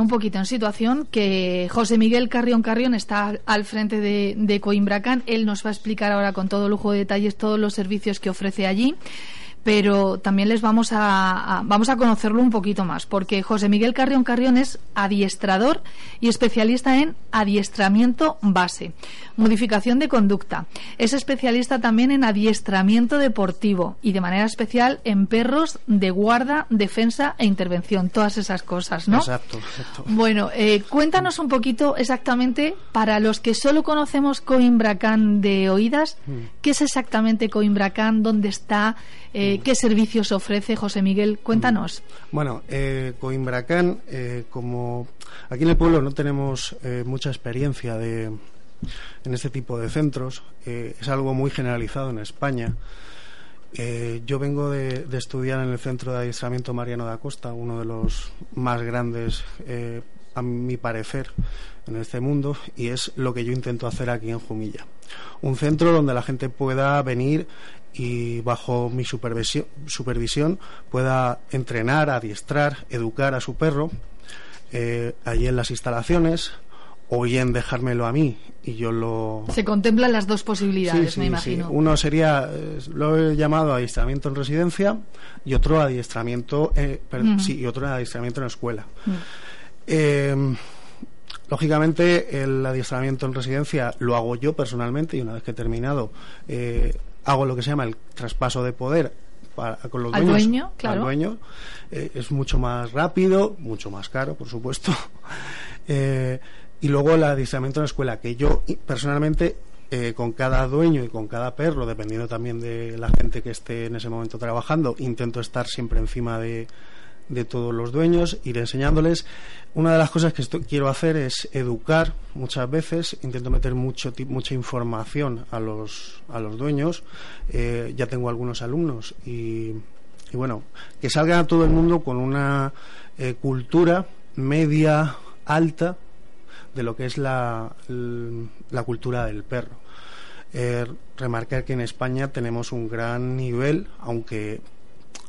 un poquito en situación que José Miguel Carrión Carrión está al frente de, de Coimbracán. Él nos va a explicar ahora con todo lujo de detalles todos los servicios que ofrece allí pero también les vamos a, vamos a conocerlo un poquito más, porque José Miguel Carrión Carrión es adiestrador y especialista en adiestramiento base, modificación de conducta. Es especialista también en adiestramiento deportivo y de manera especial en perros de guarda, defensa e intervención, todas esas cosas, ¿no? Exacto, exacto. Bueno, eh, cuéntanos un poquito exactamente, para los que solo conocemos Coimbracán de oídas, mm. ¿qué es exactamente Coimbracán? ¿Dónde está? Eh, ¿Qué servicios ofrece José Miguel? Cuéntanos. Bueno, eh, Coimbracán, eh, como aquí en el pueblo no tenemos eh, mucha experiencia de, en este tipo de centros, eh, es algo muy generalizado en España. yo vengo de, de, estudiar en el Centro de Adiestramiento Mariano da Costa, uno de los más grandes, a mi parecer, en este mundo, y es lo que yo intento hacer aquí en Jumilla. Un centro donde la gente pueda venir y bajo mi supervisión, supervisión pueda entrenar, adiestrar, educar a su perro eh, allí en las instalaciones o bien dejármelo a mí y yo lo... Se contemplan las dos posibilidades, me imagino. Uno sería, eh, lo he llamado adiestramiento en residencia y otro adiestramiento, eh, sí, y otro adiestramiento en escuela. Eh, lógicamente, el adiestramiento en residencia lo hago yo personalmente y una vez que he terminado, eh, hago lo que se llama el traspaso de poder para, con los al dueños, dueño, claro. al dueño. Eh, es mucho más rápido, mucho más caro, por supuesto. eh, y luego el adiestramiento en la escuela, que yo personalmente eh, con cada dueño y con cada perro, dependiendo también de la gente que esté en ese momento trabajando, intento estar siempre encima de, de todos los dueños, ir enseñándoles. Una de las cosas que quiero hacer es educar muchas veces, intento meter mucho, mucha información a los, a los dueños. Eh, ya tengo algunos alumnos y, bueno, que salgan a todo el mundo con una eh, cultura media, alta, de lo que es la, la cultura del perro. Eh, remarcar que en España tenemos un gran nivel, aunque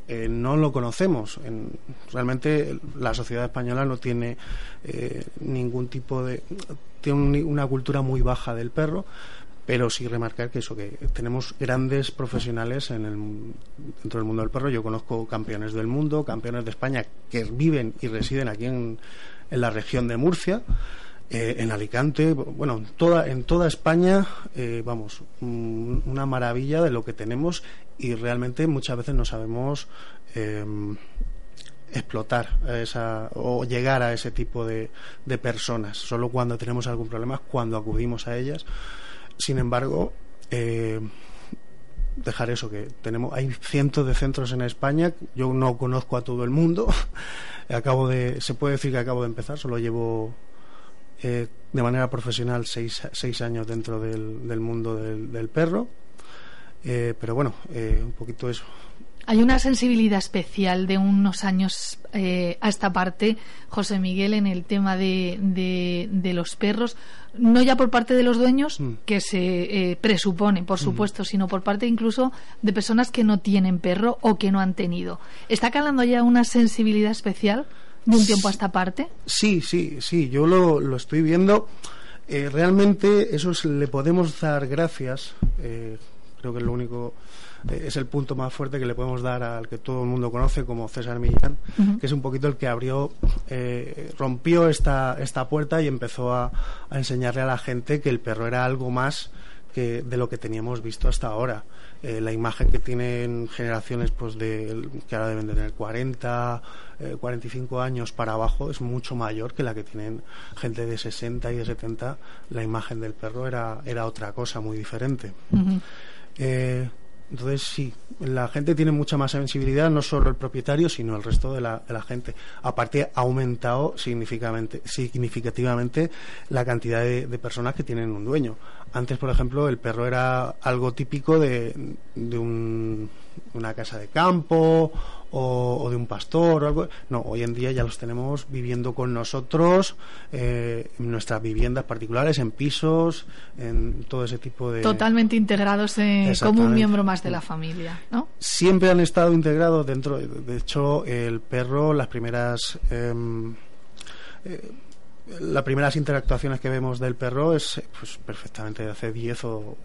eh, no lo conocemos. En, realmente la sociedad española no tiene eh, ningún tipo de. tiene un, una cultura muy baja del perro, pero sí remarcar que eso, que tenemos grandes profesionales en el, dentro del mundo del perro. Yo conozco campeones del mundo, campeones de España que viven y residen aquí en, en la región de Murcia. Eh, en Alicante, bueno, toda, en toda España, eh, vamos, un, una maravilla de lo que tenemos y realmente muchas veces no sabemos eh, explotar esa, o llegar a ese tipo de, de, personas. Solo cuando tenemos algún problema, cuando acudimos a ellas. Sin embargo, eh, dejar eso que tenemos hay cientos de centros en España yo no conozco a todo el mundo acabo de se puede decir que acabo de empezar solo llevo eh, de manera profesional seis, seis años dentro del, del mundo del, del perro. Eh, pero bueno, eh, un poquito eso. Hay una sensibilidad especial de unos años eh, a esta parte, José Miguel, en el tema de, de, de los perros, no ya por parte de los dueños, mm. que se eh, presupone, por supuesto, mm. sino por parte incluso de personas que no tienen perro o que no han tenido. ¿Está calando ya una sensibilidad especial? De un tiempo a esta parte? Sí, sí, sí, yo lo, lo estoy viendo. Eh, realmente eso es, le podemos dar gracias, eh, creo que es lo único, eh, es el punto más fuerte que le podemos dar al que todo el mundo conoce como César Millán, uh -huh. que es un poquito el que abrió, eh, rompió esta, esta puerta y empezó a, a enseñarle a la gente que el perro era algo más que de lo que teníamos visto hasta ahora. Eh, la imagen que tienen generaciones pues de que ahora deben de tener 40, eh, 45 años para abajo es mucho mayor que la que tienen gente de 60 y de 70. La imagen del perro era, era otra cosa muy diferente. Uh -huh. eh, Entonces, sí, la gente tiene mucha más sensibilidad, no solo el propietario, sino el resto de la, de la gente. Aparte, ha aumentado significativamente, la cantidad de, de, personas que tienen un dueño. Antes, por ejemplo, el perro era algo típico de, de un, una casa de campo o, o, de un pastor o algo. No, hoy en día ya los tenemos viviendo con nosotros eh, en nuestras viviendas particulares, en pisos, en todo ese tipo de. Totalmente integrados en, como un miembro más de la familia, ¿no? Siempre han estado integrados dentro. De hecho, el perro, las primeras. Eh, eh, las primeras interactuaciones que vemos del perro es pues, perfectamente de hace 10 o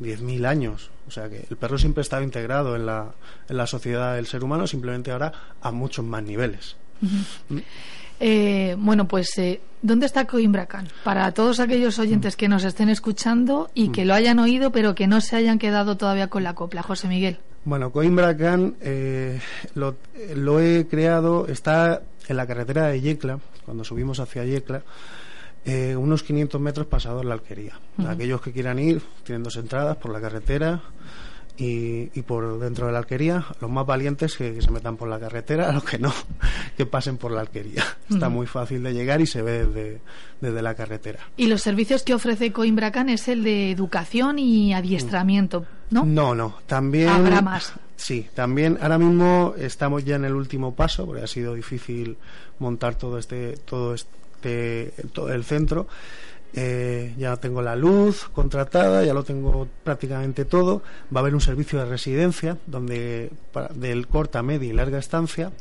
10.000 años. O sea que el perro siempre ha estado integrado en la, en la sociedad del ser humano, simplemente ahora a muchos más niveles. Uh -huh. eh, bueno, pues, eh, ¿dónde está Coimbracán? Para todos aquellos oyentes que nos estén escuchando y que lo hayan oído, pero que no se hayan quedado todavía con la copla. José Miguel. Bueno, Coimbracán eh, lo, lo, he creado, está en la carretera de Yecla, cuando subimos hacia Yecla, eh, unos 500 metros pasados la alquería. Uh -huh. Aquellos que quieran ir, tienen dos entradas por la carretera y, y, por dentro de la alquería. Los más valientes que, que, se metan por la carretera, los que no, que pasen por la alquería. Uh -huh. Está muy fácil de llegar y se ve desde, desde la carretera. ¿Y los servicios que ofrece Coimbracán es el de educación y adiestramiento, no? No, no. También. Habrá más. Sí, también ahora mismo estamos ya en el último paso, porque ha sido difícil montar todo este, todo este, todo el centro. Eh, ya tengo la luz contratada, ya lo tengo prácticamente todo. Va a haber un servicio de residencia donde para, del corta, media y larga estancia,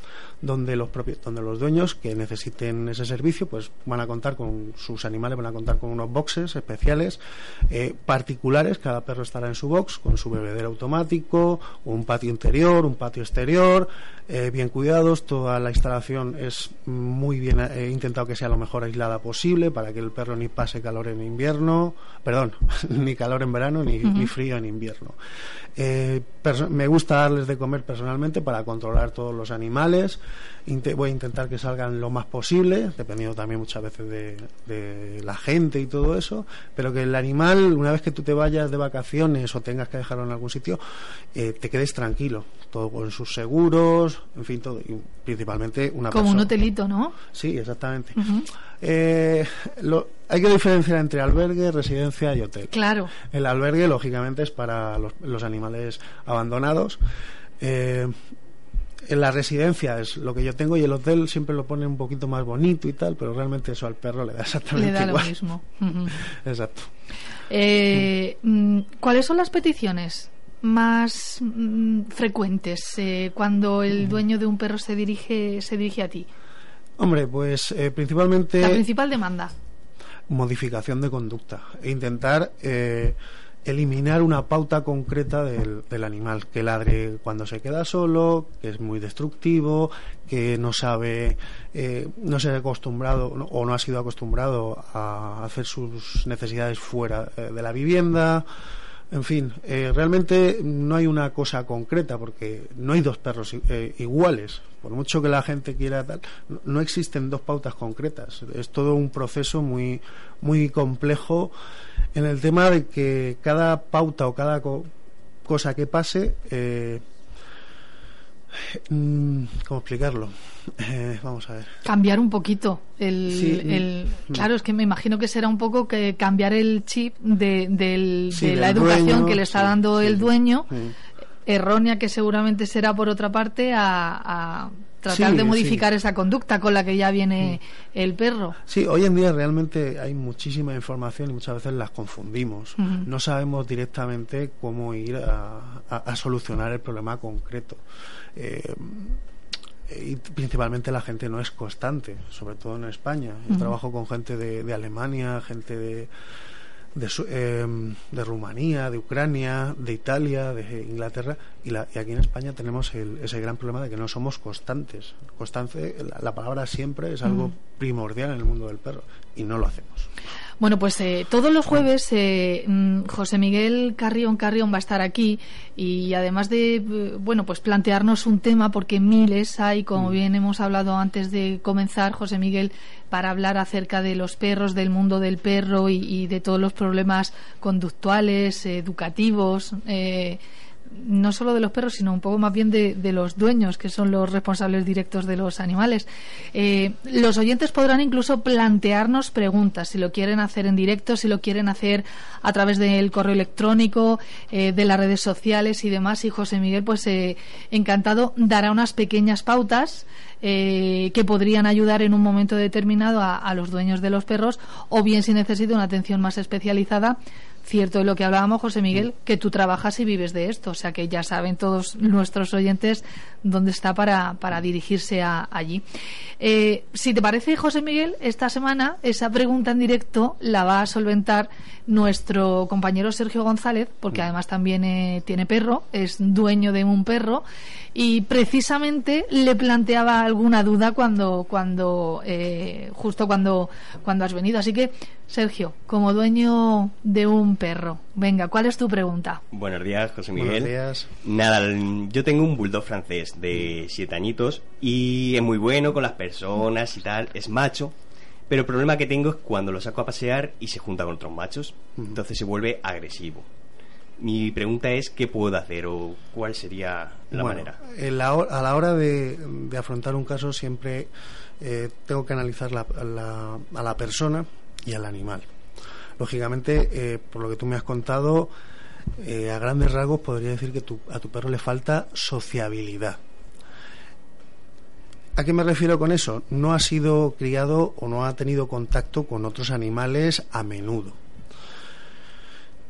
donde los propios, donde los dueños que necesiten ese servicio, pues van a contar con sus animales, van a contar con unos boxes especiales eh, particulares. Cada perro estará en su box con su bebedero automático, un patio interior, un patio exterior, eh, bien cuidados. Toda la instalación es muy bien. He intentado que sea lo mejor aislada posible para que el perro ni pase calor en invierno, perdón, ni calor en verano ni, uh -huh. ni frío en invierno. Eh, me gusta darles de comer personalmente para controlar todos los animales. Int voy a intentar que salgan lo más posible, dependiendo también muchas veces de, de, la gente y todo eso, pero que el animal, una vez que tú te vayas de vacaciones o tengas que dejarlo en algún sitio, eh, te quedes tranquilo, todo con sus seguros, en fin, todo, y principalmente una Como persona. un hotelito, ¿no? Sí, exactamente. Uh -huh. eh, lo, hay que diferenciar entre albergue, residencia y hotel. Claro. El albergue, lógicamente, es para los, los animales abandonados. Eh, en la residencia es lo que yo tengo y el hotel siempre lo pone un poquito más bonito y tal, pero realmente eso al perro le da exactamente le da igual. lo mismo. Exacto. Eh, mm. ¿Cuáles son las peticiones más mm, frecuentes eh, cuando el dueño de un perro se dirige se dirige a ti? Hombre, pues eh, principalmente la principal demanda modificación de conducta e intentar eh, eliminar una pauta concreta del, del, animal que ladre cuando se queda solo que es muy destructivo que no sabe eh, no se ha acostumbrado o no ha sido acostumbrado a hacer sus necesidades fuera eh, de la vivienda en fin, eh, realmente no hay una cosa concreta porque no hay dos perros eh, iguales. Por mucho que la gente quiera tal, no existen dos pautas concretas. Es todo un proceso muy, muy complejo en el tema de que cada pauta o cada co cosa que pase eh, ¿Cómo explicarlo? Eh, vamos a ver. Cambiar un poquito. El, sí, el mm. claro, es que me imagino que será un poco que cambiar el chip de, del, sí, de la educación dueño, que le está sí, dando el dueño, errónea que seguramente será por otra parte, a, a tratar Sí, de modificar sí. esa conducta con la que ya viene el perro. Sí, hoy en día realmente hay muchísima información y muchas veces las confundimos. No sabemos directamente cómo ir a, a- a solucionar el problema concreto. Eh, y principalmente la gente no es constante, sobre todo en España. Yo trabajo con gente de, de Alemania, gente de, de, eh, de Rumanía, de Ucrania, de Italia, de Inglaterra, y, la- y aquí en España tenemos el- ese gran problema de que no somos constantes. Constante, la, la palabra siempre es algo primordial en el mundo del perro, y no lo hacemos. Bueno, pues eh, todos los jueves eh, mm, José Miguel Carrión Carrión va a estar aquí y además de, eh, bueno, pues plantearnos un tema, porque miles hay, como bien hemos hablado antes de comenzar, José Miguel, para hablar acerca de los perros, del mundo del perro y, y de todos los problemas conductuales, educativos, eh, no solo de los perros, sino un poco más bien de, los dueños, que son los responsables directos de los animales. Eh, los oyentes podrán incluso plantearnos preguntas, si lo quieren hacer en directo, si lo quieren hacer a través del correo electrónico, eh, de las redes sociales y demás. Y José Miguel, pues eh, encantado, dará unas pequeñas pautas que podrían ayudar en un momento determinado a, a los dueños de los perros, o bien si necesita una atención más especializada, cierto de lo que hablábamos, José Miguel, que tú trabajas y vives de esto. O sea que ya saben todos nuestros oyentes dónde está para, para dirigirse a, allí. Eh, si te parece, José Miguel, esta semana esa pregunta en directo la va a solventar nuestro compañero Sergio González, porque además también eh, tiene perro, es dueño de un perro y precisamente le planteaba alguna duda cuando, cuando eh, justo cuando, cuando has venido. Así que, Sergio, como dueño de un perro, venga, ¿cuál es tu pregunta? Buenos días, José Miguel. Buenos días. Nada, yo tengo un bulldog francés de siete añitos y es muy bueno con las personas y tal, es macho. Pero el problema que tengo es cuando lo saco a pasear y se junta con otros machos, entonces se vuelve agresivo. Mi pregunta es qué puedo hacer o cuál sería la manera. a la hora de, afrontar un caso siempre eh, tengo que analizar a la persona y al animal. Lógicamente, eh, por lo que tú me has contado, eh, a grandes rasgos podría decir que a tu perro le falta sociabilidad. ¿A qué me refiero con eso? No ha sido criado o no ha tenido contacto con otros animales a menudo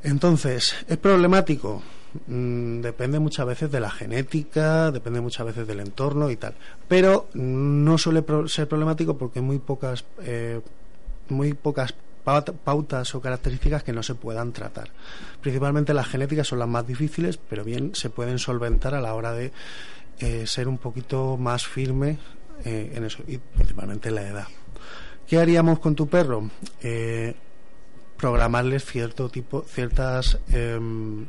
entonces, ¿es problemático? Mm, depende muchas veces de la genética, depende muchas veces del entorno y tal. Pero no suele ser problemático porque muy pocas, eh, muy pocas pautas o características que no se puedan tratar. Principalmente las genéticas son las más difíciles, pero bien se pueden solventar a la hora de eh, ser un poquito más firme eh, en eso, y principalmente la edad. ¿Qué haríamos con tu perro? programarles cierto tipo, ciertas em,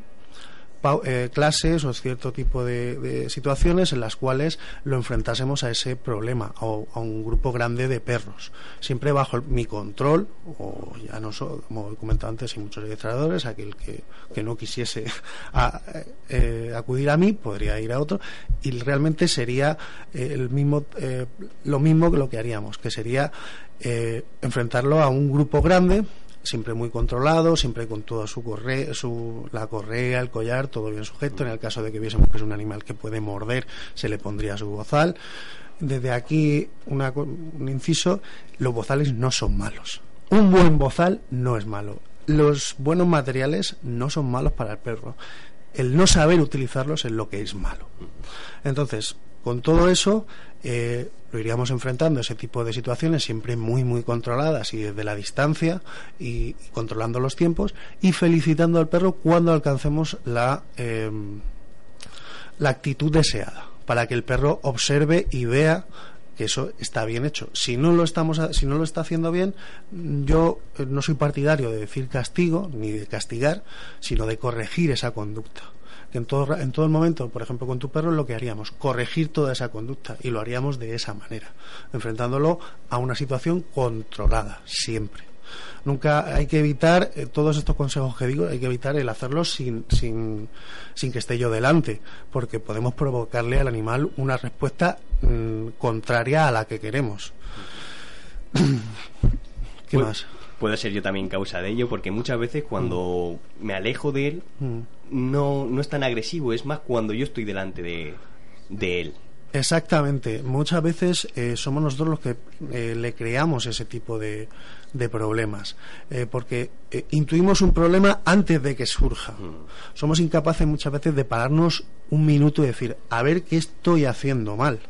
eh, clases o cierto tipo de, situaciones en las cuales lo enfrentásemos a ese problema o a un grupo grande de perros. Siempre bajo mi control, o ya no so, como he comentado antes, y muchos ilustradores, aquel que, que no quisiese eh, acudir a mí podría ir a otro y realmente sería eh, el mismo, lo mismo que lo que haríamos, que sería enfrentarlo a un grupo grande siempre muy controlado, siempre con toda su correa, su, la correa, el collar, todo bien sujeto. En el caso de que viésemos que es un animal que puede morder, se le pondría su bozal. Desde aquí, un inciso, los bozales no son malos. Un buen bozal no es malo. Los buenos materiales no son malos para el perro. El no saber utilizarlos es lo que es malo. Entonces, con todo eso, eh, lo iríamos enfrentando ese tipo de situaciones siempre muy muy controladas y desde la distancia y, controlando los tiempos y felicitando al perro cuando alcancemos la eh, la actitud deseada para que el perro observe y vea que eso está bien hecho. Si no lo estamos si no lo está haciendo bien, yo eh, no soy partidario de decir castigo ni de castigar, sino de corregir esa conducta que en todo, en todo el momento, por ejemplo con tu perro, lo que haríamos, corregir toda esa conducta y lo haríamos de esa manera, enfrentándolo a una situación controlada, siempre. Nunca hay que evitar, eh, todos estos consejos que digo, hay que evitar el hacerlo sin, sin, sin que esté yo delante, porque podemos provocarle al animal una respuesta mm, contraria a la que queremos. ¿Qué más? puedo ser yo también causa de ello, porque muchas veces cuando mm. me alejo de él, mm. No, no es tan agresivo, es más cuando yo estoy delante de, de él. Exactamente. Muchas veces eh, somos nosotros los que eh, le creamos ese tipo de, de problemas, eh, porque intuimos un problema antes de que surja. Mm. Somos incapaces muchas veces de pararnos un minuto y decir, a ver qué estoy haciendo mal,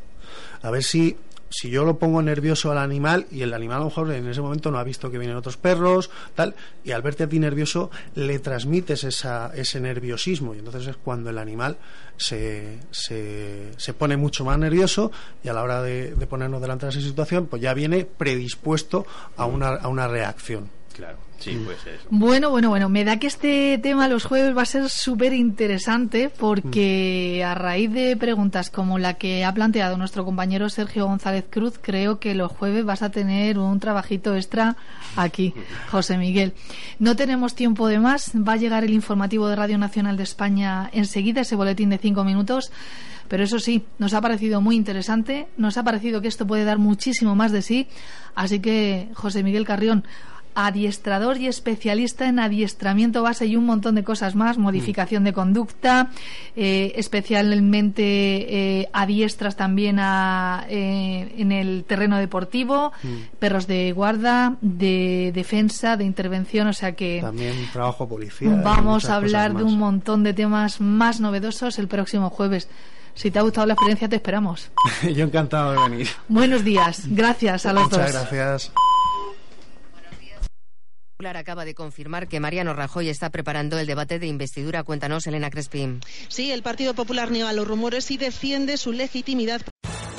a ver si si yo lo pongo nervioso al animal y el animal a lo mejor en ese momento no ha visto que vienen otros perros, tal, y al verte a ti nervioso le transmites esa, ese nerviosismo y entonces es cuando el animal se, se, se pone mucho más nervioso y a la hora de, ponernos delante de esa situación pues ya viene predispuesto a una, a una reacción. Claro, sí, eso. Bueno, bueno, bueno, me da que este tema los jueves va a ser súper interesante porque a raíz de preguntas como la que ha planteado nuestro compañero Sergio González Cruz, creo que los jueves vas a tener un trabajito extra aquí, José Miguel. No tenemos tiempo de más, va a llegar el informativo de Radio Nacional de España enseguida, ese boletín de cinco minutos. Pero eso sí, nos ha parecido muy interesante, nos ha parecido que esto puede dar muchísimo más de sí. Así que, José Miguel Carrión, adiestrador y especialista en adiestramiento base y un montón de cosas más, modificación de conducta, eh, especialmente eh, adiestras también a, eh, en el terreno deportivo, perros de guarda, de defensa, de intervención, o sea que También trabajo policial. y vamos muchas a hablar de un montón de temas más novedosos el próximo jueves. Si te ha gustado la experiencia, te esperamos. Yo encantado de venir. Buenos días. Gracias a los Muchas dos. gracias. Popular acaba de confirmar que Mariano Rajoy está preparando el debate de investidura. Cuéntanos, Elena Crespín. Sí, el Partido Popular niega los rumores y defiende su legitimidad.